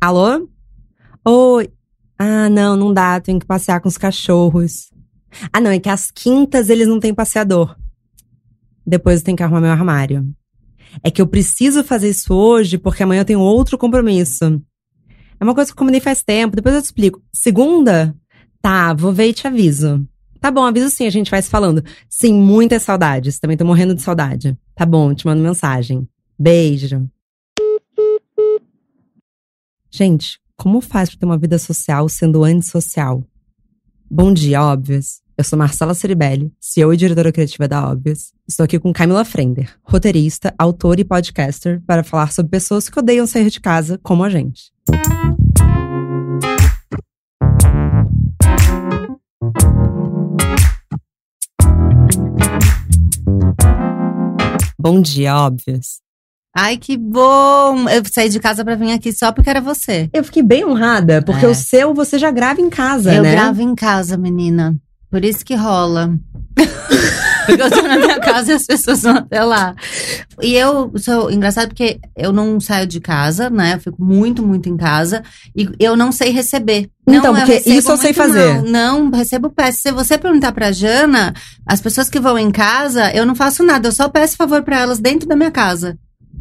Alô? Oi. Ah, não, não dá. Tenho que passear com os cachorros. Ah, não, é que às quintas eles não têm passeador. Depois eu tenho que arrumar meu armário. É que eu preciso fazer isso hoje porque amanhã eu tenho outro compromisso. É uma coisa que eu combinei faz tempo, depois eu te explico. Segunda? Tá, vou ver e te aviso. Tá bom, aviso sim, a gente vai se falando. Sim, muitas saudades. Também tô morrendo de saudade. Tá bom, te mando mensagem. Beijo. Gente, como faz pra ter uma vida social sendo antissocial? Bom dia, óbvios. Eu sou Marcela Ceribelli, CEO e diretora criativa da Óbvios. Estou aqui com Camila Frender, roteirista, autora e podcaster, para falar sobre pessoas que odeiam sair de casa, como a gente. Bom dia, óbvios. Ai, que bom! Eu saí de casa pra vir aqui só porque era você. Eu fiquei bem honrada, porque É. o seu você já grava em casa, eu né? gravo em casa, menina. Por isso que rola. porque eu tô na minha casa e as pessoas vão até lá. E eu sou engraçado porque eu não saio de casa, né? Eu fico muito, muito em casa. E eu não sei receber. Então, Não, porque recebo isso eu sei fazer. mal. Não, recebo peço. Se você perguntar pra Jana, as pessoas que vão em casa, eu não faço nada. Eu só peço favor pra elas dentro da minha casa.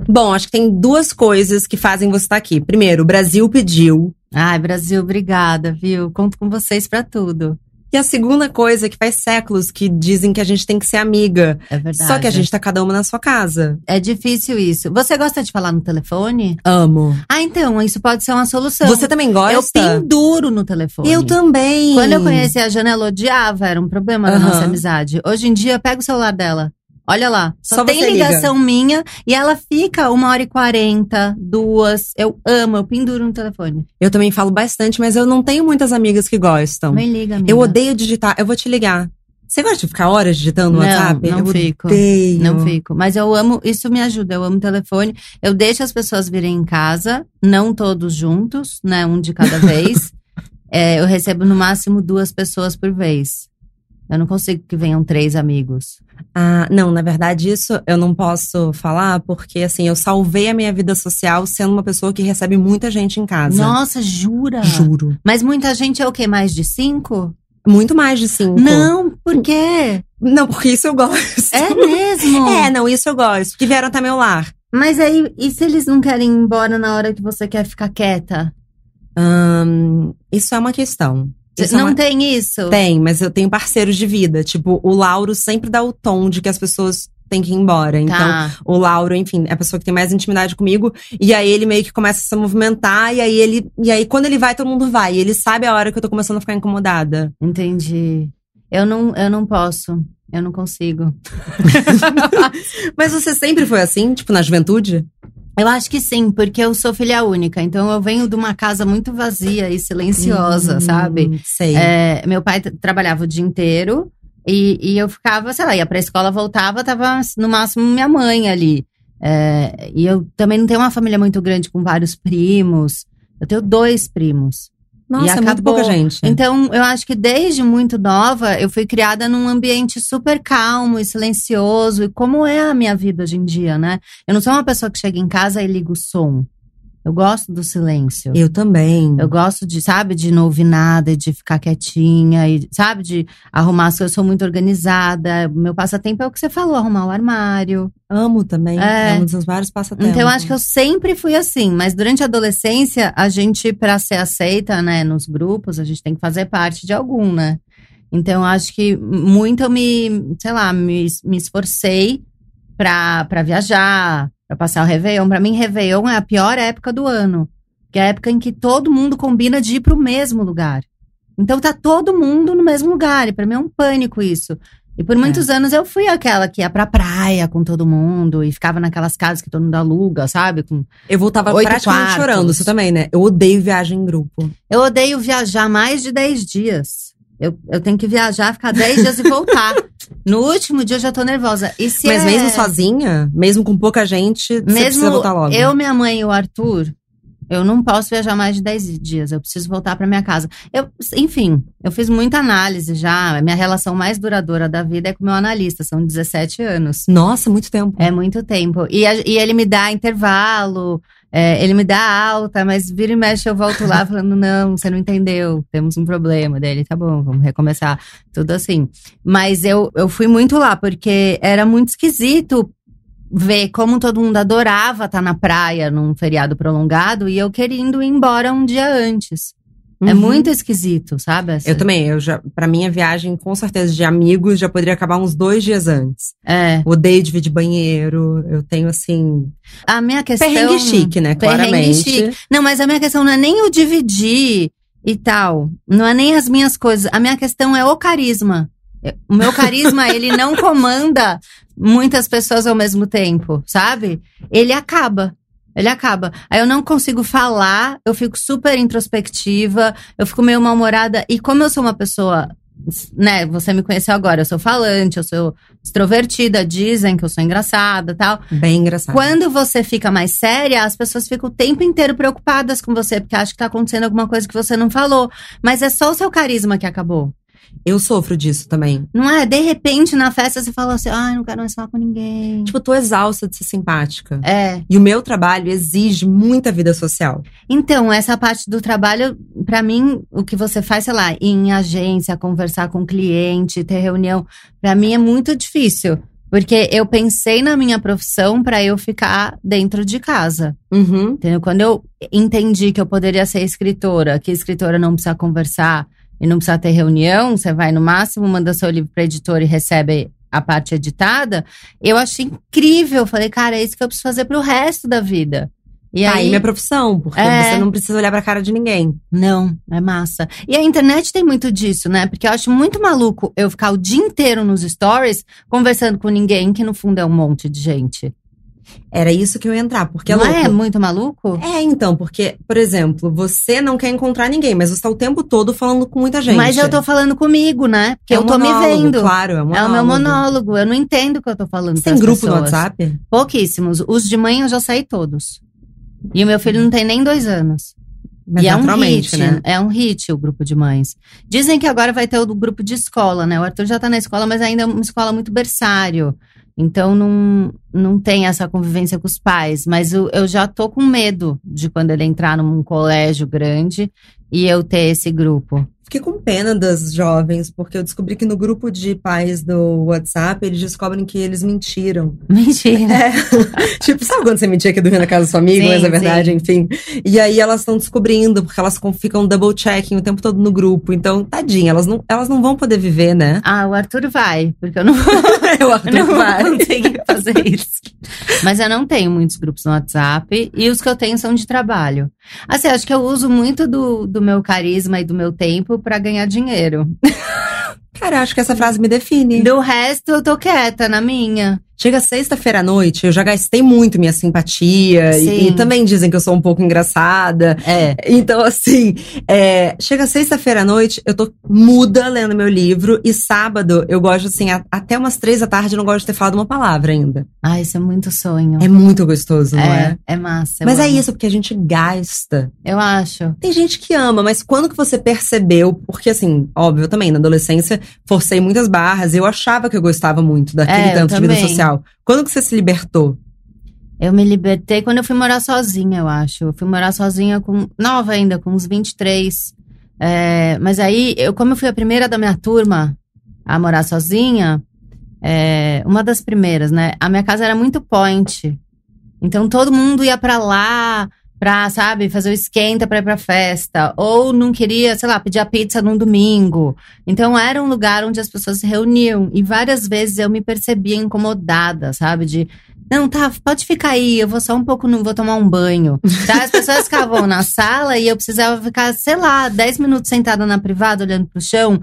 Bom, acho que tem duas coisas que fazem você estar aqui. Primeiro, o Brasil pediu. Ai, Brasil, obrigada, viu? Conto com vocês pra tudo. E a segunda coisa, que faz séculos que dizem que a gente tem que ser amiga. É verdade. Só que a gente tá cada uma na sua casa. É difícil isso. Você gosta de falar no telefone? Amo. Ah, então, isso pode ser uma solução. Você também Eu gosta? penduro no telefone. Eu também. Quando eu conheci a Jana, ela odiava, era um problema da Aham. nossa amizade. Hoje em dia, eu pego o celular dela. Olha lá, só, Só tem você liga. ligação minha e ela fica uma hora e quarenta, duas. Eu amo, eu penduro no telefone. Eu também falo bastante, mas eu não tenho muitas amigas que gostam. Me liga, amiga. Eu odeio digitar. Eu vou te ligar. Você gosta de ficar horas digitando no Não, WhatsApp? não eu fico. Odeio. Não fico. Mas eu amo, isso me ajuda. Eu amo telefone. Eu deixo as pessoas virem em casa, não todos juntos, né? Um de cada vez. É, eu recebo no máximo duas pessoas por vez. Eu não consigo que venham três amigos. Ah, não, na verdade, isso eu não posso falar, porque assim, eu salvei a minha vida social sendo uma pessoa que recebe muita gente em casa. Nossa, jura? Juro. Mas muita gente é o quê? Mais de cinco? Muito mais de cinco. Não, por quê? Não, porque isso eu gosto. É mesmo? É, não, isso eu gosto. Porque vieram até meu lar. Mas aí, e se eles não querem ir embora na hora que você quer ficar quieta? Isso é uma questão. Isso é não uma- tem isso? Tem, mas eu tenho parceiros de vida. Tipo, o Lauro sempre dá o tom de que as pessoas têm que ir embora. Então, Tá. o Lauro, enfim, é a pessoa que tem mais intimidade comigo. E aí ele meio que começa a se movimentar. E aí ele. E aí, quando ele vai, todo mundo vai. E ele sabe a hora que eu tô começando a ficar incomodada. Entendi. Eu não, eu não posso. Eu não consigo. Mas você sempre foi assim, tipo, na juventude? Eu acho que sim, porque eu sou filha única. Então eu venho de uma casa muito vazia e silenciosa, Hum, sabe? Sei. É, meu pai trabalhava o dia inteiro e, e eu ficava, sei lá, ia pra escola, voltava, tava no máximo minha mãe ali. É, e eu também não tenho uma família muito grande com vários primos. Eu tenho dois primos. Nossa, e é muito acabou. pouca gente. Então, eu acho que desde muito nova, eu fui criada num ambiente super calmo e silencioso. E como é a minha vida hoje em dia, né? Eu não sou uma pessoa que chega em casa e liga o som. Eu gosto do silêncio. Eu também. Eu gosto de, sabe, de não ouvir nada, e de ficar quietinha, e, sabe, de arrumar as coisas. Eu sou muito organizada. Meu passatempo é o que você falou, arrumar o armário. amo também. É. É um dos meus vários passatempos. Então, eu acho que eu sempre fui assim. Mas durante a adolescência, a gente, pra ser aceita, né, nos grupos, a gente tem que fazer parte de algum, né? Então, eu acho que muito eu me, sei lá, me, me esforcei pra viajar, pra passar o Réveillon. Pra mim, Réveillon é a pior época do ano. Que é a época em que todo mundo combina de ir pro mesmo lugar. Então, tá todo mundo no mesmo lugar. E pra mim é um pânico isso. E por muitos anos eu fui aquela que ia pra praia com todo mundo e ficava naquelas casas que todo mundo aluga, sabe? Com... Eu voltava praticamente quartos. chorando. Você também, né? Eu odeio viagem em grupo. Eu odeio viajar mais de 10 dias. Eu, eu tenho que viajar, ficar 10 dias e voltar. No último dia eu já tô nervosa. E se Mas é- mesmo sozinha, mesmo com pouca gente, você precisa mesmo voltar logo. eu, minha mãe e o Arthur, Eu não posso viajar mais de 10 dias, eu preciso voltar para minha casa. Eu, enfim, eu fiz muita análise já. Minha relação mais duradoura da vida é com o meu analista, são 17 anos. Nossa, muito tempo. É muito tempo. E, a- e ele me dá intervalo, é, ele me dá alta, mas vira e mexe eu volto lá falando: não, você não entendeu, temos um problema. Daí ele, tá bom, vamos recomeçar. Tudo assim. Mas eu, eu fui muito lá, porque era muito esquisito ver como todo mundo adorava estar na praia num feriado prolongado e eu querendo ir embora um dia antes. É Uhum. muito esquisito, sabe? essa- Eu também, eu já, pra minha viagem, com certeza, de amigos, já poderia acabar uns dois dias antes. É. Odeio dividir banheiro, eu tenho, assim, A minha questão. perrengue chique, né, Perrengue claramente. chique. Não, mas a minha questão não é nem o dividir e tal. Não é nem as minhas coisas. A minha questão é o carisma. O meu carisma, ele não comanda muitas pessoas ao mesmo tempo, sabe? Ele acaba. Ele acaba. Aí eu não consigo falar, eu fico super introspectiva, eu fico meio mal-humorada. E como eu sou uma pessoa, né? Você me conheceu agora, eu sou falante, eu sou extrovertida, dizem que eu sou engraçada tal. Bem engraçado. Quando você fica mais séria, as pessoas ficam o tempo inteiro preocupadas com você, porque acham que tá acontecendo alguma coisa que você não falou. Mas é só o seu carisma que acabou. Eu sofro disso também. Não é? De repente, na festa, você fala assim: ai, não quero mais falar com ninguém. Tipo, eu tô exausta de ser simpática. É. E o meu trabalho exige muita vida social. Então, essa parte do trabalho, pra mim, o que você faz, sei lá, ir em agência, conversar com cliente, ter reunião, pra mim é muito difícil. Porque eu pensei na minha profissão pra eu ficar dentro de casa. Uhum. Entendeu? Quando eu entendi que eu poderia ser escritora, que escritora não precisa conversar e não precisa ter reunião, você vai no máximo, manda seu livro pra editora e recebe a parte editada, eu achei incrível. Falei, cara, é isso que eu preciso fazer pro resto da vida. E Tá aí aí, minha profissão, porque É. você não precisa olhar pra cara de ninguém. não, é massa. E a internet tem muito disso, né? Porque eu acho muito maluco eu ficar o dia inteiro nos stories conversando com ninguém, que no fundo é um monte de gente. Era isso que eu ia entrar, porque é não louco. é muito maluco? É, então, porque, por exemplo, você não quer encontrar ninguém, mas você tá o tempo todo falando com muita gente. Mas eu tô falando comigo, né? Porque É eu tô me monólogo, vendo. Claro, é um É o meu monólogo. monólogo. Eu não entendo o que eu tô falando. Você tem grupo no pessoas. WhatsApp? Pouquíssimos. Os de mãe eu já saí todos. E o meu filho não tem nem dois anos. Mas e é um hit, né? É um hit o grupo de mães. Dizem que agora vai ter o do grupo de escola, né? O Arthur já tá na escola, mas ainda é uma escola muito berçário. Então não, não tem essa convivência com os pais. Mas eu, eu já tô com medo de quando ele entrar num colégio grande e eu ter esse grupo. Fiquei com pena das jovens, porque eu descobri que no grupo de pais do WhatsApp, eles descobrem que eles mentiram. Mentira. É. tipo, sabe quando você mentia que ia dormir na casa do seu amigo, Sim, mas é verdade, sim. enfim. E aí elas estão descobrindo, porque elas ficam double checking o tempo todo no grupo. Então, tadinha, elas não, elas não vão poder viver, né? Ah, o Arthur vai, porque eu não eu Eu não vou conseguir fazer isso. Mas eu não tenho muitos grupos no WhatsApp e os que eu tenho são de trabalho. Assim, acho que eu uso muito do, do meu carisma e do meu tempo pra ganhar dinheiro. Cara, acho que essa frase me define. Do resto, eu tô quieta na minha. Chega sexta-feira à noite, eu já gastei muito minha simpatia. E, e também dizem que eu sou um pouco engraçada. É. Então, assim, é, chega sexta-feira à noite, eu tô muda lendo meu livro. E sábado, eu gosto, assim, a- até umas três da tarde, eu não gosto de ter falado uma palavra ainda. Ah, isso é muito sonho. É muito gostoso, não é? é, é massa. Mas é amo. isso, porque a gente gasta. Eu acho. Tem gente que ama, mas quando que você percebeu? Porque, assim, óbvio, eu também, na adolescência, forcei muitas barras. Eu achava que eu gostava muito daquele É, tanto de vida também. Social. Quando que você se libertou? Eu me libertei quando eu fui morar sozinha, eu acho. Eu fui morar sozinha com. Nova ainda, com uns 23. É, mas aí, eu, como eu fui a primeira da minha turma a morar sozinha, é, uma das primeiras, né? A minha casa era muito point. Então todo mundo ia pra lá pra, sabe, fazer o esquenta pra ir pra festa. Ou não queria, sei lá, pedir a pizza num domingo. Então era um lugar onde as pessoas se reuniam. E várias vezes eu me percebia incomodada, sabe? De não, tá, pode ficar aí, eu vou só um pouco, não vou tomar um banho. Tá? As pessoas ficavam na sala e eu precisava ficar, sei lá, 10 minutos sentada na privada, olhando pro chão,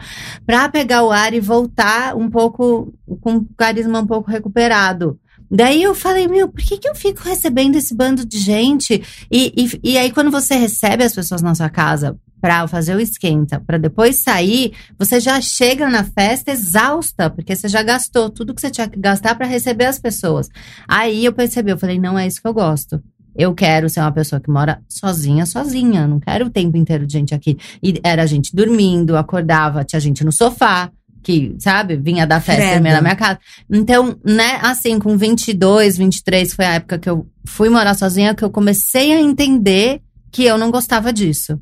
pra pegar o ar e voltar um pouco, com o carisma um pouco recuperado. Daí eu falei, meu, por que, que eu fico recebendo esse bando de gente? E, e, e aí, quando você recebe as pessoas na sua casa pra fazer o esquenta, pra depois sair, você já chega na festa exausta, porque você já gastou tudo que você tinha que gastar pra receber as pessoas. Aí eu percebi, eu falei, não é isso que eu gosto. Eu quero ser uma pessoa que mora sozinha, sozinha. Não quero o tempo inteiro de gente aqui. E era gente dormindo, acordava, tinha gente no sofá que, sabe, vinha da festa Credo. na minha casa. Então, né, assim, com 22, 23, foi a época que eu fui morar sozinha que eu comecei a entender que eu não gostava disso.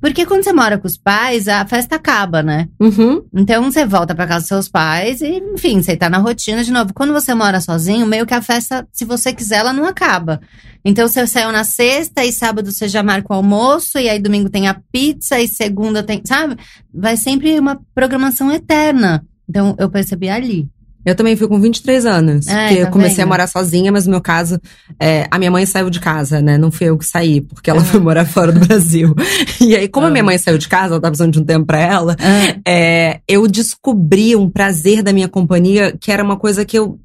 Porque quando você mora com os pais, a festa acaba, né? Uhum. Então você volta pra casa dos seus pais e, enfim, você tá na rotina de novo. Quando você mora sozinho, meio que a festa, se você quiser, ela não acaba. Então você saiu na sexta e sábado você já marca o almoço, e aí domingo tem a pizza, e segunda tem. Sabe? Vai sempre uma programação eterna. Então eu percebi ali. Eu também fui com 23 anos. É, porque eu tá comecei vendo? a morar sozinha, mas no meu caso, é, a minha mãe saiu de casa, né? Não fui eu que saí, porque ela Ah. foi morar fora do Brasil. E aí, como a minha Ah. mãe saiu de casa, ela tava precisando de um tempo pra ela, é, eu descobri um prazer da minha companhia que era uma coisa que eu.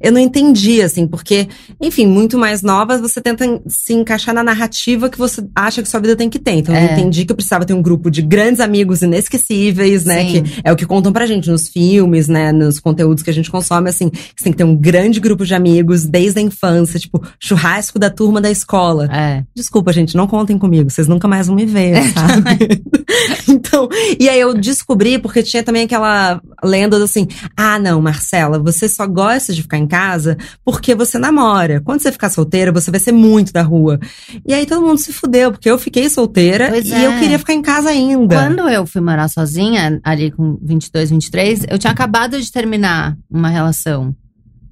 Eu não entendi, assim, porque, enfim, muito mais nova, você tenta en- se encaixar na narrativa que você acha que sua vida tem que ter. Então, eu É. entendi que eu precisava ter um grupo de grandes amigos inesquecíveis, né? Sim. Que é o que contam pra gente nos filmes, né? Nos conteúdos que a gente consome, assim. Você tem que ter um grande grupo de amigos desde a infância, tipo, churrasco da turma da escola. É. Desculpa, gente, não contem comigo, vocês nunca mais vão me ver, sabe? então, e aí eu descobri, porque tinha também aquela lenda do assim: ah, não, Marcela, você só gosta de ficar em casa porque você namora. Quando você ficar solteira, você vai ser muito da rua. E aí todo mundo se fudeu, porque eu fiquei solteira Pois e é. eu queria ficar em casa ainda. Quando eu fui morar sozinha, ali com 22, 23, eu tinha acabado de terminar uma relação.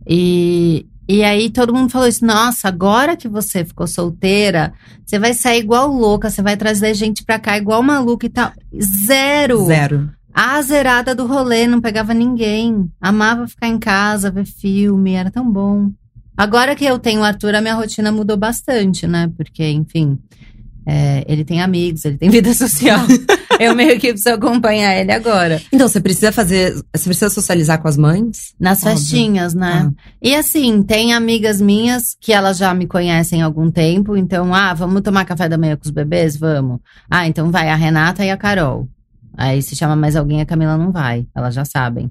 E, e aí todo mundo falou isso: nossa, agora que você ficou solteira, você vai sair igual louca, você vai trazer gente pra cá igual maluca e tal. Zero! Zero. A zerada do rolê, não pegava ninguém. Amava ficar em casa, ver filme, era tão bom. Agora que eu tenho o Arthur, a minha rotina mudou bastante, né? Porque, enfim, é, ele tem amigos, ele tem vida social. eu meio que preciso acompanhar ele agora. Então, você precisa fazer. Você precisa socializar com as mães? Nas Óbvio. festinhas, né? Ah. E assim, tem amigas minhas que elas já me conhecem há algum tempo, então, ah, vamos tomar café da manhã com os bebês? Vamos. Ah, então vai a Renata e a Carol. Aí se chama mais alguém, a Camila não vai. Elas já sabem.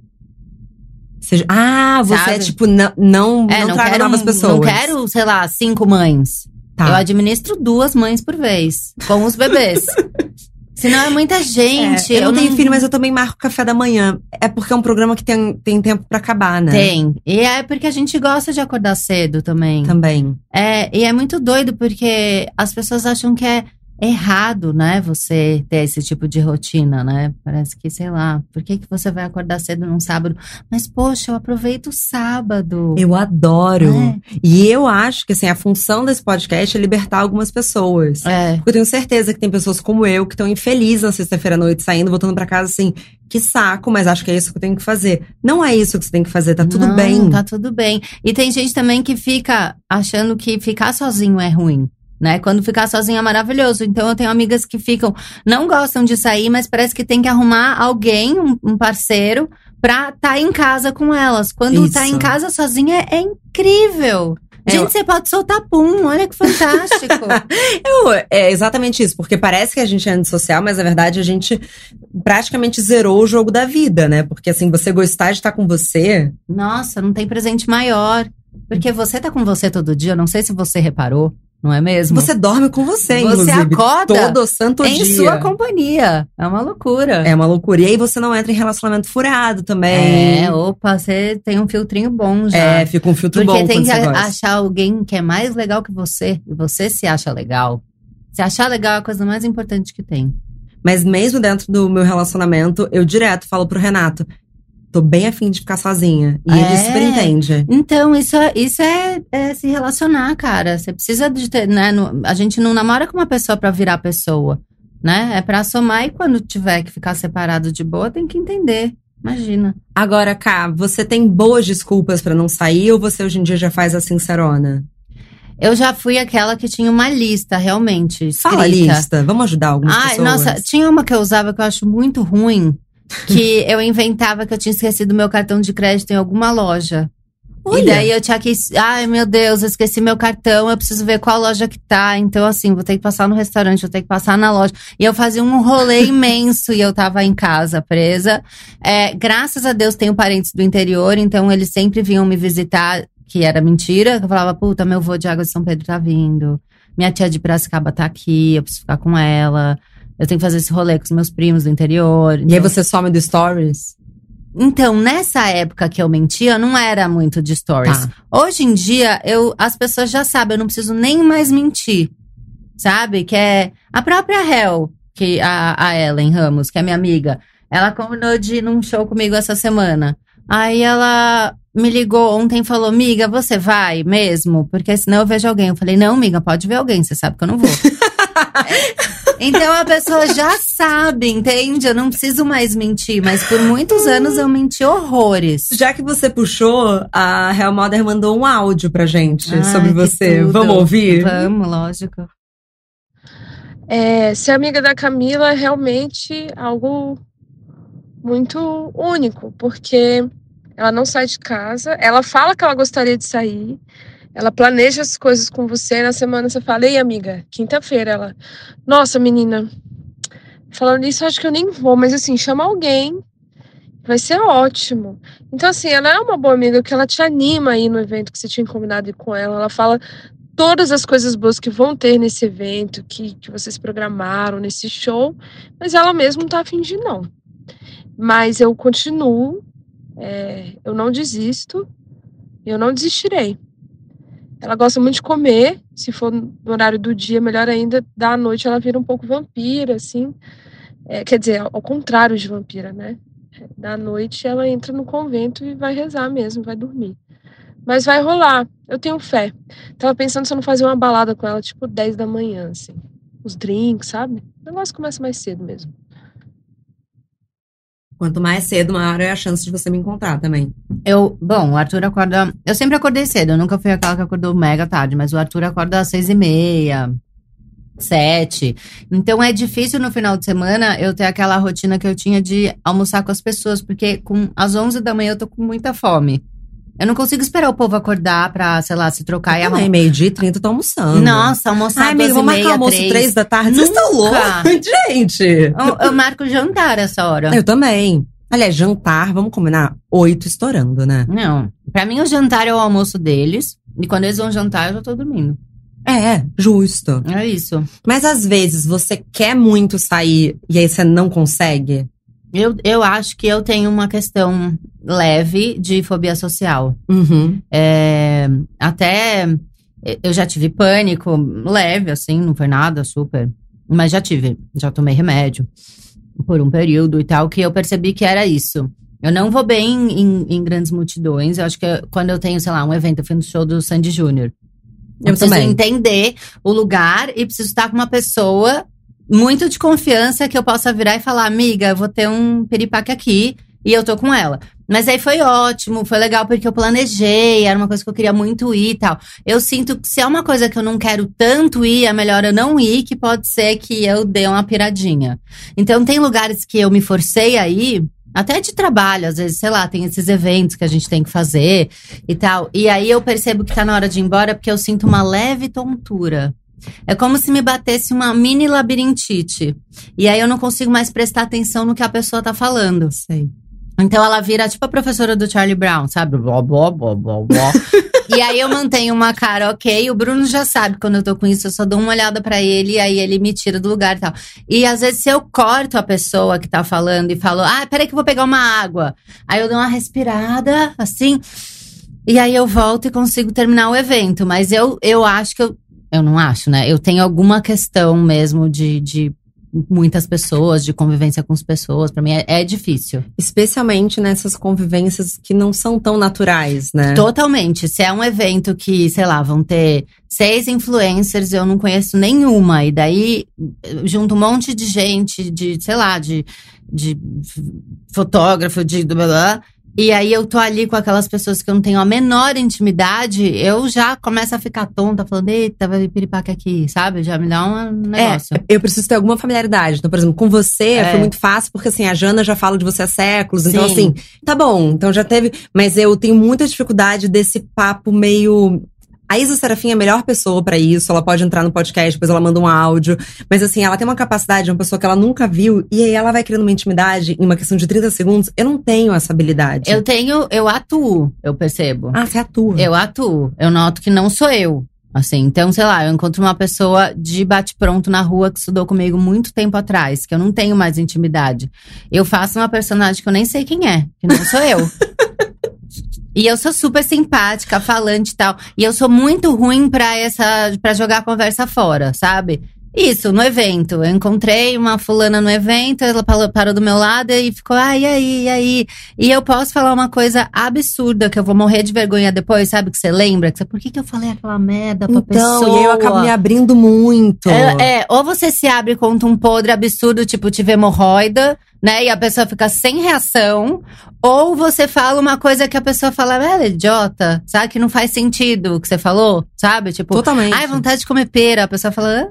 Seja, ah, você Sabe? é tipo, não, não, É, não, não, traga quero, novas pessoas. não quero, sei lá, cinco mães. Eu Tá. administro duas mães por vez, com os bebês. Senão é muita gente. É, eu não tenho filho, mas eu também marco café da manhã. É porque é um programa que tem, tem tempo pra acabar, né? Tem. E é porque a gente gosta de acordar cedo também. Também. É, e é muito doido porque as pessoas acham que é errado, né? Você ter esse tipo de rotina, né? Parece que, sei lá, por que, que você vai acordar cedo num sábado? Mas, poxa, eu aproveito o sábado. Eu adoro. É. E eu acho que, assim, a função desse podcast é libertar algumas pessoas. É. Porque eu tenho certeza que tem pessoas como eu que estão infelizes na sexta-feira à noite, saindo, voltando pra casa, assim, que saco, mas acho que é isso que eu tenho que fazer. Não é isso que você tem que fazer, tá tudo Não, bem. Tá tudo bem. E tem gente também que fica achando que ficar sozinho é ruim. Né? Quando ficar sozinho é maravilhoso. Então eu tenho amigas que ficam, não gostam de sair, mas parece que tem que arrumar alguém, um, um parceiro, pra estar em casa com elas. Quando Isso. tá em casa sozinha é, é incrível. Gente, eu- você pode soltar pum, olha que fantástico. Eu- é exatamente isso, porque parece que a gente é antissocial, mas na verdade a gente praticamente zerou o jogo da vida, né? Porque assim, você gostar de estar com você. Nossa, não tem presente maior. Porque você tá com você todo dia, não sei se você reparou, não é mesmo? Você dorme com você, Você acorda todo santo em dia. sua companhia. É uma loucura. É uma loucura. E aí você não entra em relacionamento furado também. É, opa, você tem um filtrinho bom já. É, fica um filtro Porque bom tem quando que achar alguém que é mais legal que você e você se acha legal. Se achar legal é a coisa mais importante que tem. Mas mesmo dentro do meu relacionamento, eu direto falo pro Renato, tô bem afim de ficar sozinha. E ele É. super entende. Então, isso, é- isso é, é se relacionar, cara. Você precisa de ter, né? a gente não namora com uma pessoa pra virar pessoa, né? É pra somar e quando tiver que ficar separado de boa, tem que entender. Imagina. Agora, Cá, você tem boas desculpas pra não sair ou você hoje em dia já faz a sincerona? Eu já fui aquela que tinha uma lista, realmente. Fala a escrita. lista, vamos ajudar algumas Ai, pessoas. nossa, tinha uma que eu usava que eu acho muito ruim, que eu inventava que eu tinha esquecido meu cartão de crédito em alguma loja. Olha. E daí eu tinha que. Ai, meu Deus, eu esqueci meu cartão, eu preciso ver qual loja que tá. Então, assim, vou ter que passar no restaurante, vou ter que passar na loja. E eu fazia um rolê imenso e eu tava em casa presa. É, graças a Deus tenho parentes do interior, então eles sempre vinham me visitar. que era mentira. que Eu falava, puta, meu vô de Água de São Pedro tá vindo. Minha tia de Piracicaba tá aqui, eu preciso ficar com ela. Eu tenho que fazer esse rolê com os meus primos do interior. E aí Então- você some do stories? Então, nessa época que eu mentia, não era muito de stories. Tá. Hoje em dia, eu, as pessoas já sabem, eu não preciso nem mais mentir. Sabe? Que é a própria Hel, que a, a Ellen Ramos, que é minha amiga, ela combinou de ir num show comigo essa semana. Aí ela me ligou ontem e falou: Miga, você vai mesmo? Porque senão eu vejo alguém. Eu falei: Não, miga, pode ver alguém, você sabe que eu não vou. Então a pessoa já sabe, entende? Eu não preciso mais mentir, mas por muitos anos eu menti horrores. Já que você puxou, a Real Mother mandou um áudio pra gente Ai, sobre você. tudo. Vamos ouvir? Vamos, lógico. É, ser amiga da Camila é realmente algo muito único, porque ela não sai de casa, ela fala que ela gostaria de sair, ela planeja as coisas com você, na semana você fala, ei amiga, quinta-feira, ela, nossa menina, falando isso acho que eu nem vou, mas assim, chama alguém, vai ser ótimo. Então assim, ela é uma boa amiga, que ela te anima aí no evento que você tinha combinado com ela, ela fala todas as coisas boas que vão ter nesse evento, que, que vocês programaram nesse show, mas ela mesma não tá afim de não. Mas eu continuo, é, eu não desisto, eu não desistirei. Ela gosta muito de comer, se for no horário do dia, melhor ainda, da noite ela vira um pouco vampira, assim. É, quer dizer, ao, contrário de vampira, né? Da noite ela entra no convento e vai rezar mesmo, vai dormir. Mas vai rolar, eu tenho fé. Tava pensando se eu não fazer uma balada com ela, tipo 10 da manhã, assim. Os drinks, sabe? O negócio começa mais cedo mesmo. Quanto mais cedo, maior é a chance de você me encontrar também. Eu, bom, o Arthur acorda. Eu sempre acordei cedo, eu nunca fui aquela que acordou mega tarde, mas o Arthur acorda às seis e meia, sete. Então é difícil no final de semana eu ter aquela rotina que eu tinha de almoçar com as pessoas, porque com às onze da manhã eu tô com muita fome. Eu não consigo esperar o povo acordar pra, sei lá, se trocar e Também, arrumar. meio-dia e 30 tô almoçando. Nossa, almoçar Ai, e vamos marcar almoço três. três da tarde. Vocês estão loucos, gente. Eu, eu marco jantar essa hora. Eu também. Aliás, jantar, vamos combinar, oito estourando, né? Não. Pra mim, o jantar é o almoço deles. E quando eles vão jantar, eu já tô dormindo. É, justo. É isso. Mas às vezes você quer muito sair e aí você não consegue. Eu, eu acho que eu tenho uma questão leve de fobia social. Uhum. É, até eu já tive pânico leve, assim, não foi nada super. Mas já tive, já tomei remédio por um período e tal, que eu percebi que era isso. Eu não vou bem em, em grandes multidões. Eu acho que eu- quando eu tenho, sei lá, um evento, eu fui no show do Sandy Júnior. Eu Eu preciso também. entender o lugar e preciso estar com uma pessoa muito de confiança que eu possa virar e falar, amiga, vou ter um piripaque aqui e eu tô com ela. Mas aí foi ótimo, foi legal porque eu planejei, era uma coisa que eu queria muito ir e tal. Eu sinto que se é uma coisa que eu não quero tanto ir, é melhor eu não ir, que pode ser que eu dê uma piradinha. Então tem lugares que eu me forcei a ir, até de trabalho, às vezes, sei lá, tem esses eventos que a gente tem que fazer e tal. E aí eu percebo que tá na hora de ir embora porque eu sinto uma leve tontura. É como se me batesse uma mini labirintite. E aí eu não consigo mais prestar atenção no que a pessoa tá falando. Sei. Então ela vira tipo a professora do Charlie Brown, sabe? Blá, blá, blá, blá, blá. e aí eu mantenho uma cara ok. O Bruno já sabe quando eu tô com isso, eu só dou uma olhada pra ele e aí ele me tira do lugar e tal. E às vezes se eu corto a pessoa que tá falando e falo, ah, peraí que eu vou pegar uma água. Aí eu dou uma respirada, assim. E aí eu volto e consigo terminar o evento. Mas eu, eu acho que eu. Eu não acho, né? Eu tenho alguma questão mesmo de, de muitas pessoas, de convivência com as pessoas. Pra mim é, é difícil. Especialmente nessas convivências que não são tão naturais, né? Totalmente. Se é um evento que, sei lá, vão ter seis influencers, eu não conheço nenhuma. E daí junto um monte de gente, de, sei lá, de, de fotógrafo, de blá, blá, blá. E aí eu tô ali com aquelas pessoas que eu não tenho a menor intimidade, eu já começo a ficar tonta, falando, eita, vai vir piripaque aqui, sabe? Já me dá um negócio. É, eu preciso ter alguma familiaridade. Então, por exemplo, com você É. foi muito fácil, porque assim, a Jana já fala de você há séculos. Então, Sim. assim, tá bom. Então já teve. Mas eu tenho muita dificuldade desse papo meio. A Isa Serafim é a melhor pessoa pra isso. Ela pode entrar no podcast, depois ela manda um áudio. Mas assim, ela tem uma capacidade de uma pessoa que ela nunca viu. E aí ela vai criando uma intimidade em uma questão de 30 segundos. Eu não tenho essa habilidade. Eu tenho, eu atuo, eu percebo. Ah, você atua. Eu atuo. Eu noto que não sou eu. Assim, então, sei lá, eu encontro uma pessoa de bate-pronto na rua que estudou comigo muito tempo atrás, que eu não tenho mais intimidade. Eu faço uma personagem que eu nem sei quem é, que não sou eu. E eu sou super simpática, falante e tal. E eu sou muito ruim pra essa para jogar a conversa fora, sabe? Isso, no evento. Eu encontrei uma fulana no evento, ela parou, do meu lado e ficou, ah, e aí, e aí? E eu posso falar uma coisa absurda, que eu vou morrer de vergonha depois, sabe? Que você lembra? Que você, Por que, que eu falei aquela merda pra Então, pessoa? e aí eu acabo me abrindo muito. É, é, ou você se abre e conta um podre absurdo, tipo, tive hemorroida, né? E a pessoa fica sem reação. Ou você fala uma coisa que a pessoa fala, ela é idiota, sabe? Que não faz sentido o que você falou, sabe? Tipo, Totalmente. ai, vontade de comer pera. A pessoa fala, hã?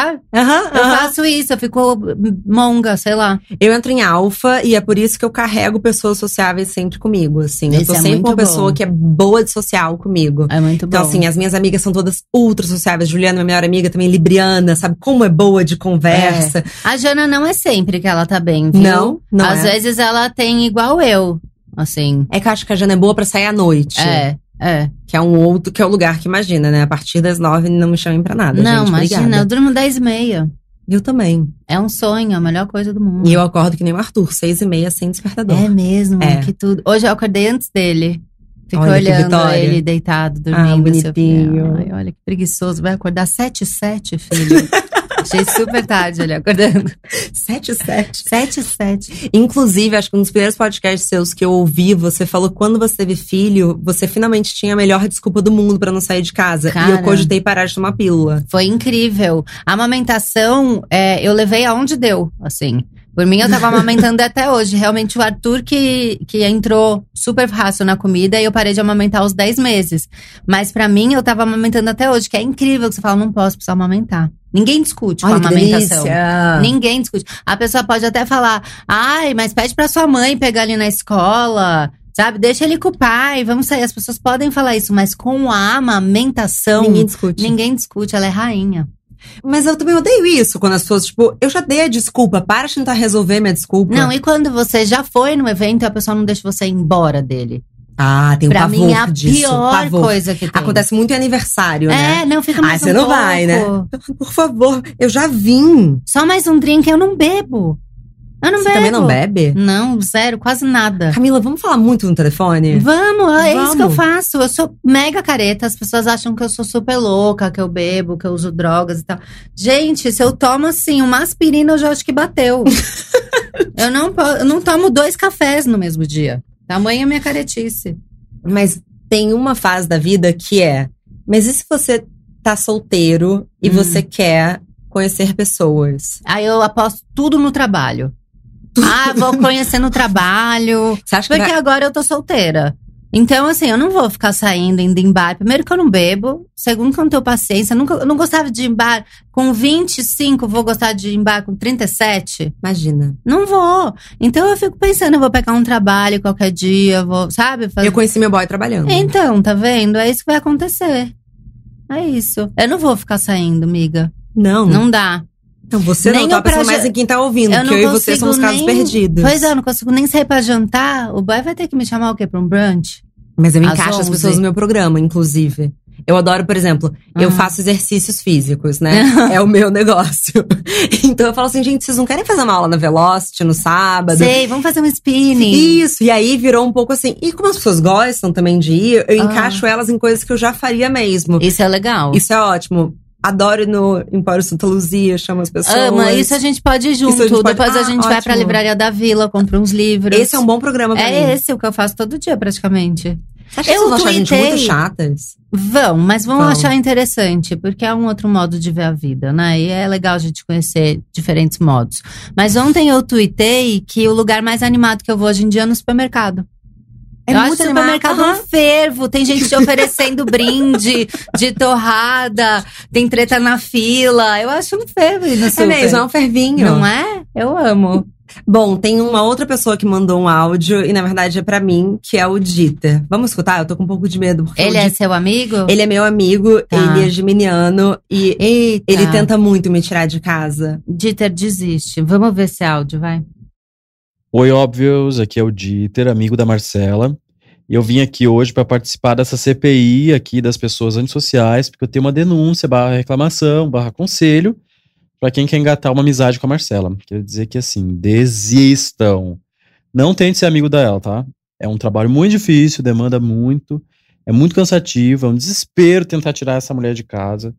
Sabe? Aham, Eu faço isso, eu fico monga, sei lá. Eu entro em alfa e é por isso que eu carrego pessoas sociáveis sempre comigo, assim. eu Isso tô é sempre com uma pessoa bom. que é boa de social comigo. É muito bom. Então, assim, as minhas amigas são todas ultra sociáveis. Juliana, minha melhor amiga, também libriana, sabe? Como é boa de conversa. A Jana não é sempre que ela tá bem, viu? Não, não Às é. vezes ela tem igual eu, assim. É que eu acho que a Jana é boa pra sair à noite. É, é. Que é um outro, que é o lugar que imagina, né? A partir das nove não me chamem pra nada. não, gente, imagina, eu obrigada. durmo 10 e meia. Eu também. É um sonho, a melhor coisa do mundo. E eu acordo que nem o Arthur, seis e meia sem despertador. É mesmo, É. que tudo. Hoje eu acordei antes dele. Fico Olha que olhando ele deitado, Ah, dormindo. seu bonitinho. filho. Ai, olha que preguiçoso. Vai acordar sete e sete, filho. Achei super tarde ele acordando. Sete, sete. Sete e sete. Inclusive, acho que um dos primeiros podcasts seus que eu ouvi, você falou que quando você teve filho, você finalmente tinha a melhor desculpa do mundo pra não sair de casa. E Cara. eu cogitei parar de tomar pílula. Foi incrível. A amamentação, é, eu levei aonde deu, assim. Por mim, eu tava amamentando até hoje. Realmente, o Arthur que, que entrou super fácil na comida e eu parei de amamentar aos 10 meses. Mas pra mim, eu tava amamentando até hoje, que é incrível que você fala, não posso precisar amamentar. Ninguém discute com a amamentação. delícia. Ninguém discute. A pessoa pode até falar, ai, mas pede pra sua mãe pegar ali na escola. Sabe, deixa ele com o pai, vamos sair. As pessoas podem falar isso, mas com a amamentação, Ninguém discute. ninguém discute, ela é rainha. Mas eu também odeio isso, quando as pessoas, tipo, eu já dei a desculpa, para de tentar resolver minha desculpa. Não, e quando você já foi no evento e a pessoa não deixa você ir embora dele? Ah, tem um pra pavor mim é a disso. pior pavor. coisa que tem. Acontece muito em aniversário, né? É, não, fica Ah, mais você um não vai, né? pouco. Por favor, eu já vim. Só mais um drink, eu não bebo. Eu não Você bebo. também não bebe? Não, zero, quase nada. Camila, vamos falar muito no telefone? Vamos, é isso que eu Vamos. faço. Eu sou mega careta. As pessoas acham que eu sou super louca, que eu bebo, que eu uso drogas e tal. Gente, se eu tomo assim uma aspirina, eu já acho que bateu. eu, não, eu não tomo dois cafés no mesmo dia. Tamanha minha caretice. Mas tem uma fase da vida que é. Mas e se você tá solteiro e Hum. você quer conhecer pessoas? Aí eu aposto tudo no trabalho. Ah, vou conhecer no trabalho. Você acha que Porque vai... agora eu tô solteira. Então, assim, eu não vou ficar saindo, indo em bar. Primeiro que eu não bebo. Segundo que eu não tenho paciência. Nunca, eu não gostava de ir em bar com 25, vou gostar de ir em bar com 37. Imagina. Não vou. Então eu fico pensando, eu vou pegar um trabalho qualquer dia, vou, sabe? Fazer... Eu conheci meu boy trabalhando. Então, tá vendo? É isso que vai acontecer. É isso. Eu não vou ficar saindo, miga. Não, Não dá. Então você Nem não tá pensando mais em quem tá ouvindo, Eu porque eu e você somos casos nem- perdidos. Pois é, eu não consigo nem sair pra jantar. O boy vai ter que me chamar o quê? Pra um brunch? Mas eu Às encaixo as 11. pessoas no meu programa, inclusive. Eu adoro, por exemplo, eu Ah. faço exercícios físicos, né? é o meu negócio. então eu falo assim, gente, vocês não querem fazer uma aula na Velocity no sábado? Sei, vamos fazer um spinning. Isso, e aí virou um pouco assim. E como as pessoas gostam também de ir, eu Ah. encaixo elas em coisas que eu já faria mesmo. Isso é legal. Isso é ótimo. Adoro no Empório Santa Luzia, chamo as pessoas. Ama, isso a gente pode ir junto. A pode- Depois a Ah, gente vai pra ótimo. livraria da vila, compra uns livros. Esse é um bom programa pra É mim. esse o que eu faço todo dia, praticamente. Você acha que Eu vocês vão achar a gente muito chatas? Vão, mas vão Vão. achar interessante, porque é um outro modo de ver a vida, né? E é legal a gente conhecer diferentes modos. Mas ontem eu tuitei que o lugar mais animado que eu vou hoje em dia é no supermercado. É eu acho muito supermercado animado. um fervo. Tem gente te oferecendo brinde de torrada, tem treta na fila. Eu acho um fervo no É super. mesmo, é um fervinho. Não é? Eu amo. Bom, tem uma outra pessoa que mandou um áudio e na verdade é pra mim, que é o Dieter. Vamos escutar? Eu tô com um pouco de medo. Porque Ele é Dieter- seu amigo? ele é meu amigo, Tá. ele é geminiano e Eita. ele tenta muito me tirar de casa. Dieter, desiste. Vamos ver esse áudio, vai. Oi, óbvios, aqui é o Dieter, amigo da Marcela. E eu vim aqui hoje para participar dessa CPI aqui das pessoas antissociais, porque eu tenho uma denúncia, barra reclamação, barra conselho, para quem quer engatar uma amizade com a Marcela. Quero dizer que, assim, desistam. Não tente ser amigo dela, tá? É um trabalho muito difícil, demanda muito, é muito cansativo, é um desespero tentar tirar essa mulher de casa.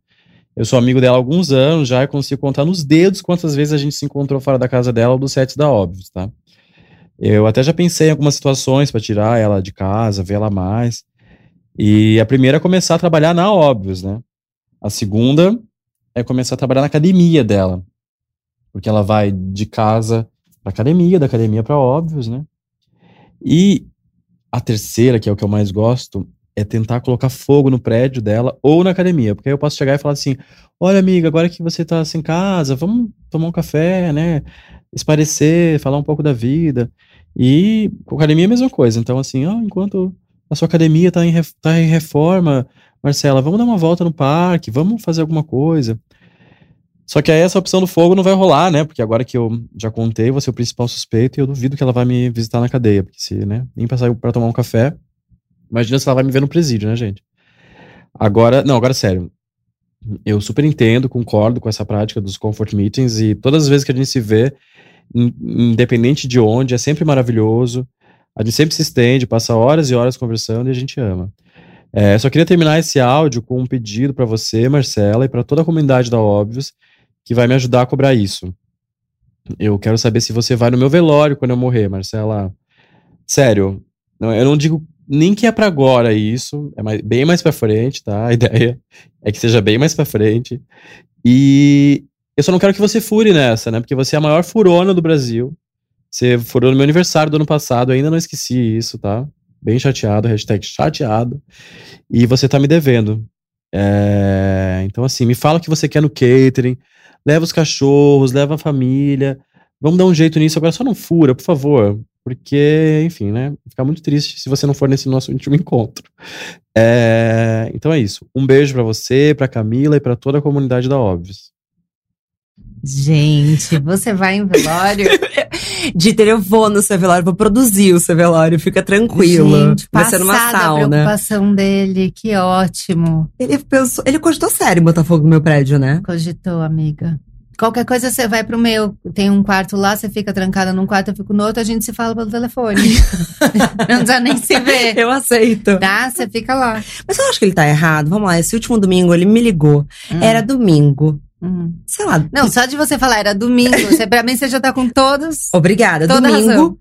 Eu sou amigo dela há alguns anos já e consigo contar nos dedos quantas vezes a gente se encontrou fora da casa dela ou dos sets da Óbvios, tá? Eu até já pensei em algumas situações para tirar ela de casa, ver ela mais. E a primeira é começar a trabalhar na Óbvios, né? A segunda é começar a trabalhar na academia dela. Porque ela vai de casa pra academia, da academia pra Óbvios, né? E a terceira, que é o que eu mais gosto, é tentar colocar fogo no prédio dela ou na academia. Porque aí eu posso chegar e falar assim: olha, amiga, agora que você tá sem casa, vamos tomar um café, né? Esparecer, falar um pouco da vida. E com a academia é a mesma coisa. Então, assim, ó, enquanto a sua academia tá em, tá em reforma, Marcela, vamos dar uma volta no parque, vamos fazer alguma coisa. Só que aí essa opção do fogo não vai rolar, né? Porque agora que eu já contei, você é o principal suspeito e eu duvido que ela vai me visitar na cadeia. Porque se, né, nem pra sair pra tomar um café, imagina se ela vai me ver no presídio, né, gente? Agora, não, agora sério. Eu super entendo, concordo com essa prática dos comfort meetings e todas as vezes que a gente se vê, in- independente de onde, é sempre maravilhoso. A gente sempre se estende, passa horas e horas conversando e a gente ama. É, só queria terminar esse áudio com um pedido para você, Marcela, e para toda a comunidade da Óbvios, que vai me ajudar a cobrar isso. Eu quero saber se você vai no meu velório quando eu morrer, Marcela. Sério, eu não digo nem que é pra agora isso, é mais- bem mais pra frente, tá? A ideia é que seja bem mais pra frente. E eu só não quero que você fure nessa, né? Porque você é a maior furona do Brasil. Você furou no meu aniversário do ano passado, ainda não esqueci isso, tá? Bem chateado, hashtag chateado. E você tá me devendo. É, Então, assim, me fala o que você quer no catering, leva os cachorros, leva a família. Vamos dar um jeito nisso. Agora só não fura, por favor. Porque, enfim, né? Ficar muito triste se você não for nesse nosso último encontro. É, Então é isso. Um beijo pra você, pra Camila e pra toda a comunidade da Óbvios. Gente, você vai em velório? Dieter, eu vou no seu velório, vou produzir o seu velório, fica tranquilo. Gente, Vai ser numa a preocupação dele, que ótimo. Ele pensou, ele cogitou sério em botar fogo no meu prédio, né? Cogitou, amiga. Qualquer coisa você vai pro meu. Tem um quarto lá, você fica trancada num quarto, eu fico no outro, a gente se fala pelo telefone. Não precisa nem se ver. Eu aceito. Tá? Você fica lá. Mas eu acho que ele tá errado. Vamos lá, esse último domingo ele me ligou. Hum, Era domingo. hum. Sei lá. Não, só de você falar, era domingo. Você, pra mim, você já tá com todos. Obrigada. Domingo, razão.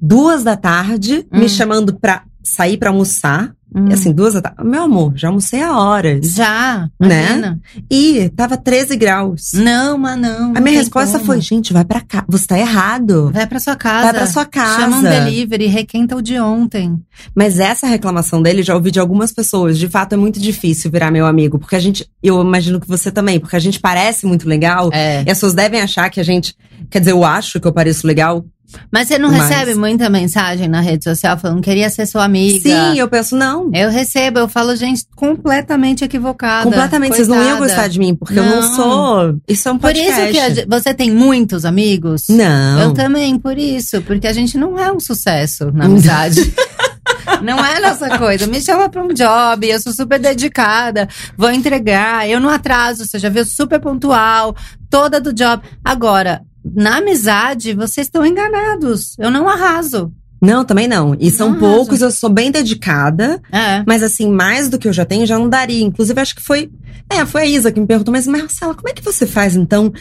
duas da tarde, Hum. me chamando pra sair pra almoçar. Hum. E assim, duas da tarde. Meu amor, já almocei há horas. Já, Né? imagina. E tava 13 graus. Não, mas não. A minha resposta como. foi, gente, vai pra cá. Você tá errado. Vai pra sua casa. Vai pra sua casa. Chama um delivery, requenta o de ontem. Mas essa reclamação dele já ouvi de algumas pessoas. De fato, é muito difícil virar meu amigo. Porque a gente. Eu imagino que você também, porque a gente parece muito legal. É. E as pessoas devem achar que a gente. Quer dizer, eu acho que eu pareço legal. Mas você não Mas- recebe muita mensagem na rede social falando queria ser sua amiga? Sim, eu penso, não. Eu recebo, eu falo, gente, completamente equivocada. Completamente, vocês não iam coitada. gostar de mim, porque eu não Não. sou. Isso é um Por podcast. isso que você tem muitos amigos? Não. Eu também, por isso. Porque a gente não é um sucesso na amizade. Não é nossa coisa. Me chama pra um job, eu sou super dedicada, vou entregar, eu não atraso, você já viu, super pontual, toda do job. Agora, na amizade, vocês estão enganados. Eu não arraso. Não, também não. E são Não poucos, eu sou bem dedicada. É. Mas assim, mais do que eu já tenho, já não daria. Inclusive, acho que foi. É, foi a Isa que me perguntou, mas Marcela, como é que você faz então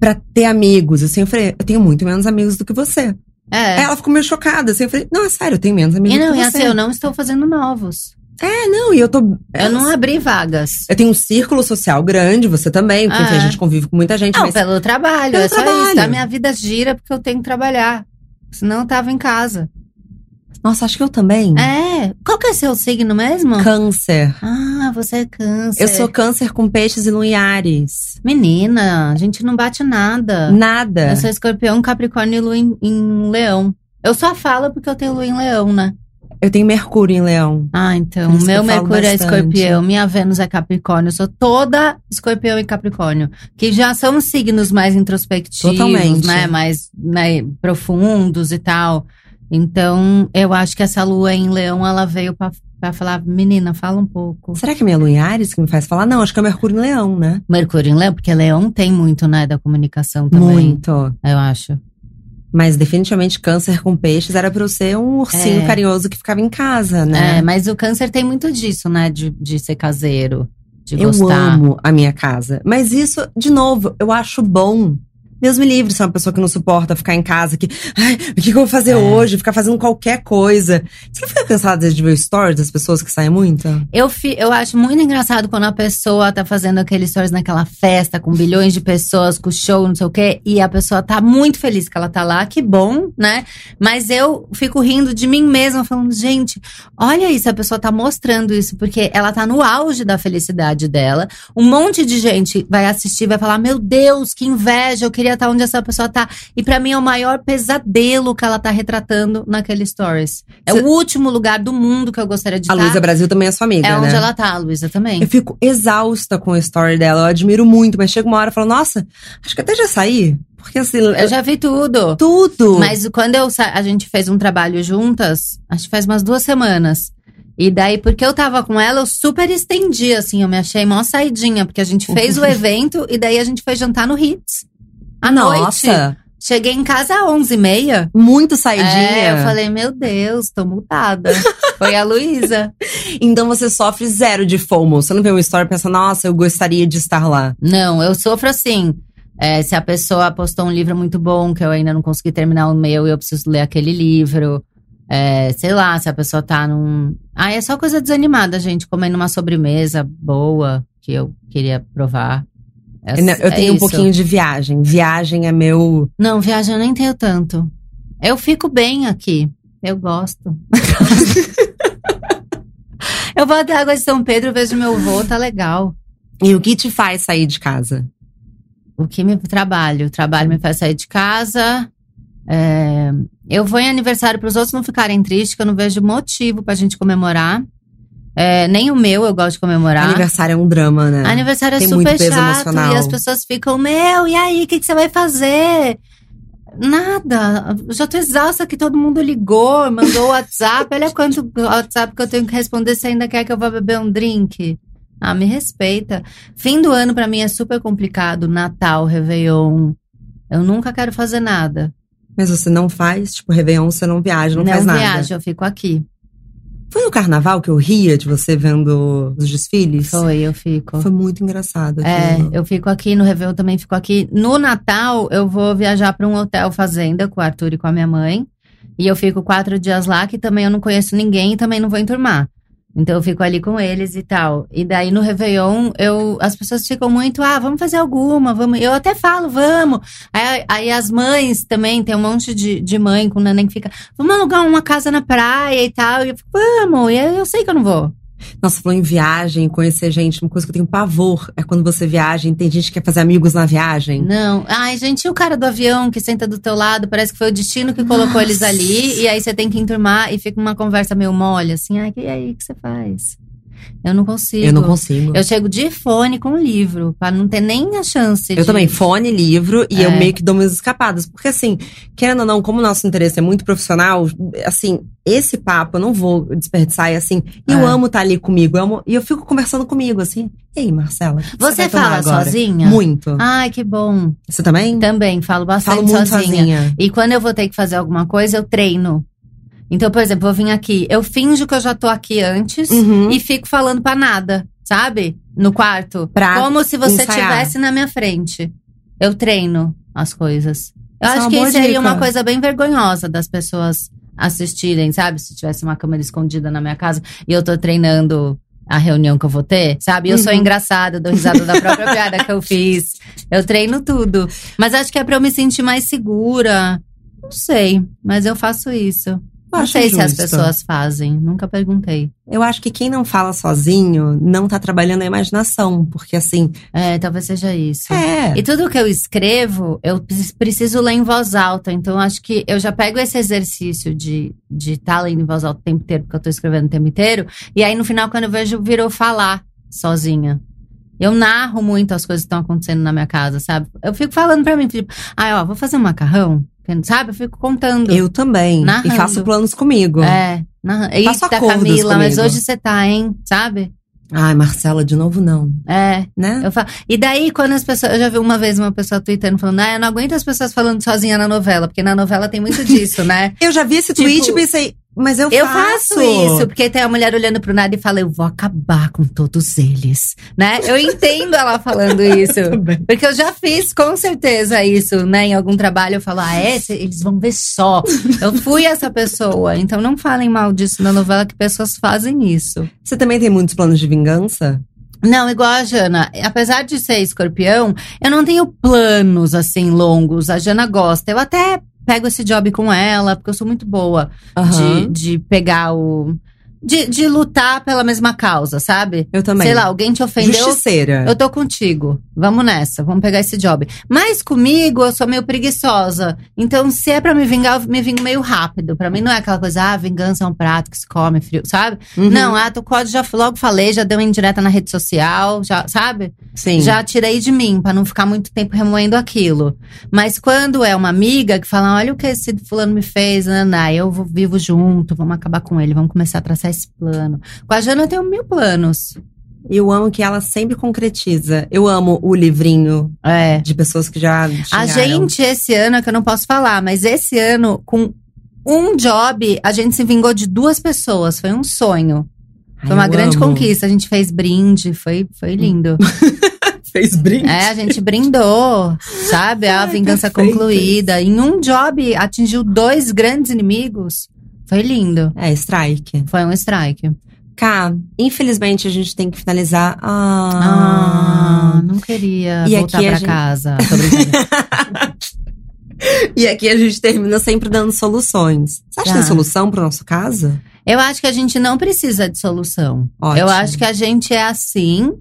pra ter amigos? Assim, eu falei, eu tenho muito menos amigos do que você. É. Ela ficou meio chocada. Assim, eu falei, não, é sério, eu tenho menos amigos E não, do e que assim, você. eu não estou fazendo novos. É, não, e eu tô. Eu não abri vagas. Eu tenho um círculo social grande, você também, porque Ah, enfim, a gente convive com muita gente, Não, mas. pelo trabalho, Pelo é só trabalho. isso. A minha vida gira porque eu tenho que trabalhar. Senão eu tava em casa. Nossa, acho que eu também. É. Qual que é seu signo mesmo? Câncer. Ah, você é câncer. Eu sou câncer com peixes e lua em Ares. Menina, a gente não bate nada. Nada. Eu sou escorpião, capricórnio e lua em, em leão. Eu só falo porque eu tenho lua em leão, né? Eu tenho Mercúrio em Leão. Ah, então. Isso que Meu Mercúrio é escorpião, minha Vênus é Capricórnio. Eu sou toda escorpião e Capricórnio. Que já são signos mais introspectivos, Totalmente. né? Mais né, profundos e tal. Então, eu acho que essa lua em leão, ela veio pra, pra falar, menina, fala um pouco. Será que é minha lua em Ares que me faz falar? Não, acho que é Mercúrio em Leão, né? Mercúrio em leão, porque leão tem muito, né, da comunicação também. Muito. Eu acho. Mas definitivamente câncer com peixes era pra eu ser um ursinho É. carinhoso que ficava em casa, né? É, mas o câncer tem muito disso, né? De, de ser caseiro, de eu gostar. amo a minha casa. Mas isso, de novo, eu acho bom. Deus me livre, se é uma pessoa que não suporta ficar em casa, que, ai, o que, eu vou fazer É. hoje? Ficar fazendo qualquer coisa. Você não fica cansada de ver stories das pessoas que saem muito? Eu, fi- eu acho muito engraçado quando a pessoa tá fazendo aqueles stories naquela festa com bilhões de pessoas, com show, não sei o quê, e a pessoa tá muito feliz que ela tá lá, que bom, né? Mas eu fico rindo de mim mesma, falando, gente, olha isso, a pessoa tá mostrando isso, porque ela tá no auge da felicidade dela. Um monte de gente vai assistir, vai falar, meu Deus, que inveja, eu queria estar onde essa pessoa tá. E pra mim é o maior pesadelo que ela tá retratando naquele stories. É Cê- o último lugar do mundo que eu gostaria de A estar. Luísa Brasil também é sua amiga, É onde né? ela tá, a Luísa também. Eu fico exausta com a story dela. Eu admiro muito, mas chega uma hora e falo, nossa, acho que até já saí. Porque assim, Eu já vi tudo. tudo. Mas quando eu a gente fez um trabalho juntas, acho que faz umas duas semanas. E daí, porque eu tava com ela, eu super estendi, assim, eu me achei mó saidinha, porque a gente fez o evento e daí a gente foi jantar no Hits. À noite. Nossa, Cheguei em casa às 11h30. muito saidinha. É, eu falei, meu Deus, tô multada. Foi a Luísa. Então você sofre zero de FOMO. Você não vê uma story e pensa, nossa, eu gostaria de estar lá. Não, eu sofro assim. é, se a pessoa postou um livro muito bom, que eu ainda não consegui terminar o meu e eu preciso ler aquele livro. É, sei lá, se a pessoa tá num. Ah, é só coisa desanimada, gente, comendo uma sobremesa boa que eu queria provar. É- eu é tenho um isso. pouquinho de viagem. Viagem é meu. Não, viagem eu nem tenho tanto. Eu fico bem aqui. Eu gosto. eu vou até Água de São Pedro, vejo meu avô, tá legal. E o que te faz sair de casa? O que me trabalho? O trabalho me faz sair de casa. É, eu vou em aniversário para os outros não ficarem tristes, que eu não vejo motivo pra gente comemorar. É, nem o meu eu gosto de comemorar. Aniversário é um drama, né? Aniversário é Tem super chato emocional. e as pessoas ficam, meu, e aí, o que, que você vai fazer? Nada, eu já tô exausta que todo mundo ligou, mandou WhatsApp. Olha quanto WhatsApp que eu tenho que responder. Você ainda quer que eu vá beber um drink? Ah, me respeita. Fim do ano pra mim é super complicado. Natal, Réveillon. Eu nunca quero fazer nada. Mas você não faz, tipo, Réveillon, você não viaja, não, faz nada. viajo, eu fico aqui. Foi no carnaval que eu ria de você vendo os desfiles? Foi, eu fico. Foi muito engraçado. É, eu fico aqui no Réveillon, também fico aqui. No Natal, eu vou viajar para um hotel fazenda com o Arthur e com a minha mãe. E eu fico quatro dias lá, que também eu não conheço ninguém e também não vou enturmar. Então eu fico ali com eles e tal. E daí no Réveillon, eu, as pessoas ficam muito, ah, vamos fazer alguma, vamos. Eu até falo, vamos. Aí, aí as mães também, tem um monte de, de mãe com neném que fica, vamos alugar uma casa na praia e tal. E eu fico, vamos. E eu sei que eu não vou. Nossa, falou em viagem, conhecer gente, uma coisa que eu tenho pavor é quando você viaja e tem gente que quer fazer amigos na viagem. Não. Ai, gente, e o cara do avião que senta do teu lado, parece que foi o destino que colocou eles ali, e aí você tem que enturmar e fica uma conversa meio mole, assim, ai, e aí, o que você faz? Eu não consigo. Eu não consigo. Eu chego de fone com livro, pra não ter nem a chance Eu de... também, fone, livro, e eu É. meio que dou minhas escapadas. Porque assim, querendo ou não, como o nosso interesse é muito profissional, assim, esse papo eu não vou desperdiçar. E assim, eu É. amo estar ali comigo. eu amo- e eu fico conversando comigo, assim. E aí, Marcela? Você tomar fala sozinha? Muito. Ai, que bom. Você também? Também, falo bastante Falo muito sozinha. sozinha. E quando eu vou ter que fazer alguma coisa, eu treino. Então, por exemplo, eu vim aqui, eu finjo que eu já tô aqui antes, Uhum. e fico falando pra nada, sabe? No quarto. Pra Como se você estivesse na minha frente. Eu treino as coisas. Eu Isso é acho uma que seria dica. uma coisa bem vergonhosa das pessoas assistirem, sabe? Se tivesse uma câmera escondida na minha casa e eu tô treinando a reunião que eu vou ter, sabe? Eu sou Uhum. engraçada, eu dou risada da própria piada que eu fiz. Eu treino tudo. Mas acho que é pra eu me sentir mais segura. Não sei, mas eu faço isso. Não acho sei se as justo. pessoas fazem, nunca perguntei. Eu acho que quem não fala sozinho não tá trabalhando a imaginação, porque assim, É, talvez seja isso. é. E tudo que eu escrevo, eu pre- preciso ler em voz alta. Então, acho que eu já pego esse exercício de estar de tá lendo em voz alta o tempo inteiro, porque eu tô escrevendo o tempo inteiro. E aí, no final, quando eu vejo, virou falar sozinha. Eu narro muito as coisas que estão acontecendo na minha casa, sabe? Eu fico falando pra mim, tipo, ah, ó, vou fazer um macarrão, sabe? Eu fico contando. Eu também. Narrando. E faço planos comigo. É, narra- Eita, Faço acordos Camila, mas comigo. hoje você tá, hein? Sabe? Ai, Marcela, de novo não. É. Né? Eu falo, e daí, quando as pessoas. Eu já vi uma vez uma pessoa tweetando falando, ah, eu não aguento as pessoas falando sozinha na novela, porque na novela tem muito disso, né? Eu já vi esse Tipo, tweet e pensei, mas eu, Eu faço isso, porque tem a mulher olhando pro nada e fala, eu vou acabar com todos eles, né? Eu entendo ela falando isso. Porque eu já fiz com certeza isso, né? Em algum trabalho eu falo, ah, é? Eles vão ver só. Eu fui essa pessoa. Então não falem mal disso na novela, que pessoas fazem isso. Você também tem muitos planos de vingança? Não, igual a Jana. Apesar de ser escorpião, eu não tenho planos assim longos. A Jana gosta. Eu até pego esse job com ela, porque eu sou muito boa de, Aham. de pegar o. De, de lutar pela mesma causa, sabe? Eu também. Sei lá, alguém te ofendeu. Justiceira. Eu tô contigo. Vamos nessa, vamos pegar esse job. Mas comigo, eu sou meio preguiçosa. Então, se é pra me vingar, eu me vingo meio rápido. Pra mim, não é aquela coisa, ah, vingança é um prato que se come frio, sabe? Uhum. Não, ah, tu código já logo falei, já deu uma indireta na rede social, já, sabe? Sim. Já tirei de mim, pra não ficar muito tempo remoendo aquilo. Mas quando é uma amiga que fala, olha o que esse fulano me fez, Ana, eu vivo junto, vamos acabar com ele, vamos começar a traçar esse plano. Com a Jana eu tenho mil planos. Eu amo que ela sempre concretiza. Eu amo o livrinho É. de pessoas que já A gente, esse ano, é que eu não posso falar, mas esse ano, com um job, a gente se vingou de duas pessoas. Foi um sonho. Ai, Foi uma grande amo. conquista. A gente fez brinde, foi, foi lindo. Fez brinde. é, a gente brindou, sabe? A vingança perfeito concluída. Em um job, atingiu dois grandes inimigos. Foi lindo. É, strike. Foi um strike. Cá, infelizmente a gente tem que finalizar. Ah, Ah. não queria E voltar aqui pra gente- casa. E aqui a gente termina sempre dando soluções. Você acha que Tá. tem solução pro nosso caso? Eu acho que a gente não precisa de solução. Ótimo. Eu acho que a gente é assim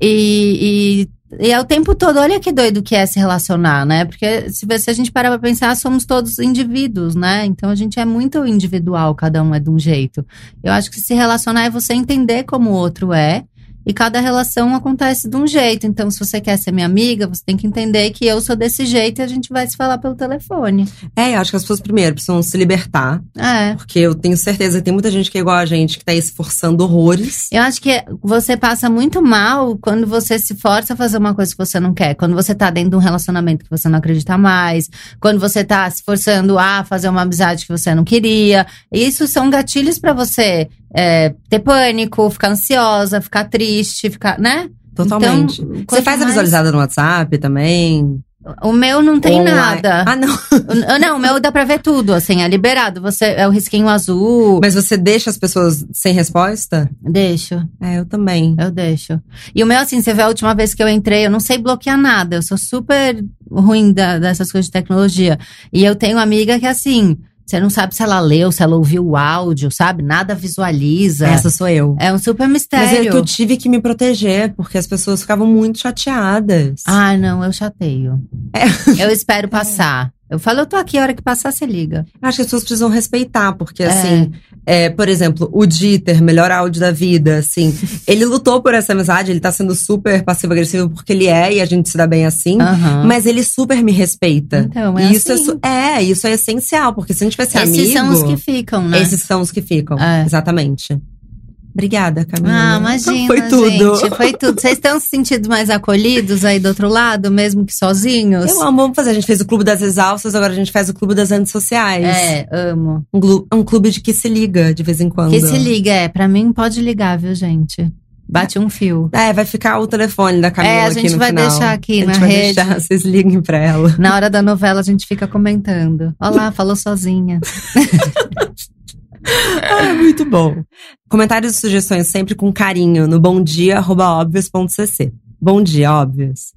e, e, e é o tempo todo. Olha que doido que é se relacionar, né? Porque se, se a gente parar pra pensar, somos todos indivíduos, né? Então a gente é muito individual, cada um é de um jeito. Eu acho que se relacionar é você entender como o outro é. E cada relação acontece de um jeito. Então, se você quer ser minha amiga, você tem que entender que eu sou desse jeito e a gente vai se falar pelo telefone. É, eu acho que as pessoas primeiro precisam se libertar. É. Porque eu tenho certeza que tem muita gente que é igual a gente, que tá aí se forçando horrores. Eu acho que você passa muito mal quando você se força a fazer uma coisa que você não quer. Quando você tá dentro de um relacionamento que você não acredita mais. Quando você tá se forçando a fazer uma amizade que você não queria. Isso são gatilhos pra você é, ter pânico, ficar ansiosa, ficar triste, ficar, né? Totalmente. Então, Você faz a mais- visualizada no WhatsApp também? O meu não tem Online. nada. Ah, não. O- Não, o meu dá pra ver tudo, assim, é liberado. Você é o risquinho azul. Mas você deixa as pessoas sem resposta? Deixo. É, eu também. Eu deixo. E o meu, assim, você vê a última vez que eu entrei, eu não sei bloquear nada. Eu sou super ruim da- dessas coisas de tecnologia. E eu tenho uma amiga que, assim, você não sabe se ela leu, se ela ouviu o áudio, sabe? Nada visualiza. Essa sou eu. É um super Mas é mistério. que eu tive que me proteger, porque as pessoas ficavam muito chateadas. Ah, não, eu chateio. É. Eu espero passar. Eu falo, eu tô aqui, a hora que passar, você liga. Acho que as pessoas precisam respeitar, porque É. assim, é, por exemplo, o Dieter, melhor áudio da vida, assim, ele lutou por essa amizade, ele tá sendo super passivo-agressivo porque ele é e a gente se dá bem assim. Mas ele super me respeita. Então, é e isso assim. é, é, isso é essencial, porque se a gente tivesse Esses amigo. são os que ficam, né? Esses são os que ficam. É. Exatamente. Obrigada, Camila. Ah, imagina, Foi tudo. gente. Foi tudo. Vocês estão se sentindo mais acolhidos aí do outro lado, mesmo que sozinhos? Eu amo fazer. A gente fez o Clube das Exaustas, agora a gente faz o Clube das Antissociais. É, amo. Um, glu- um clube de que se liga de vez em quando. Que se liga, é. Pra mim, pode ligar, viu, gente? Bate um fio. É, vai ficar o telefone da Camila É, a aqui gente no vai final. deixar aqui a gente na vai rede. deixar, vocês liguem pra ela. Na hora da novela, a gente fica comentando. Olá, falou sozinha. Ah, muito bom. Comentários e sugestões sempre com carinho no bomdia.óbvios.cc. Bom dia, óbvios.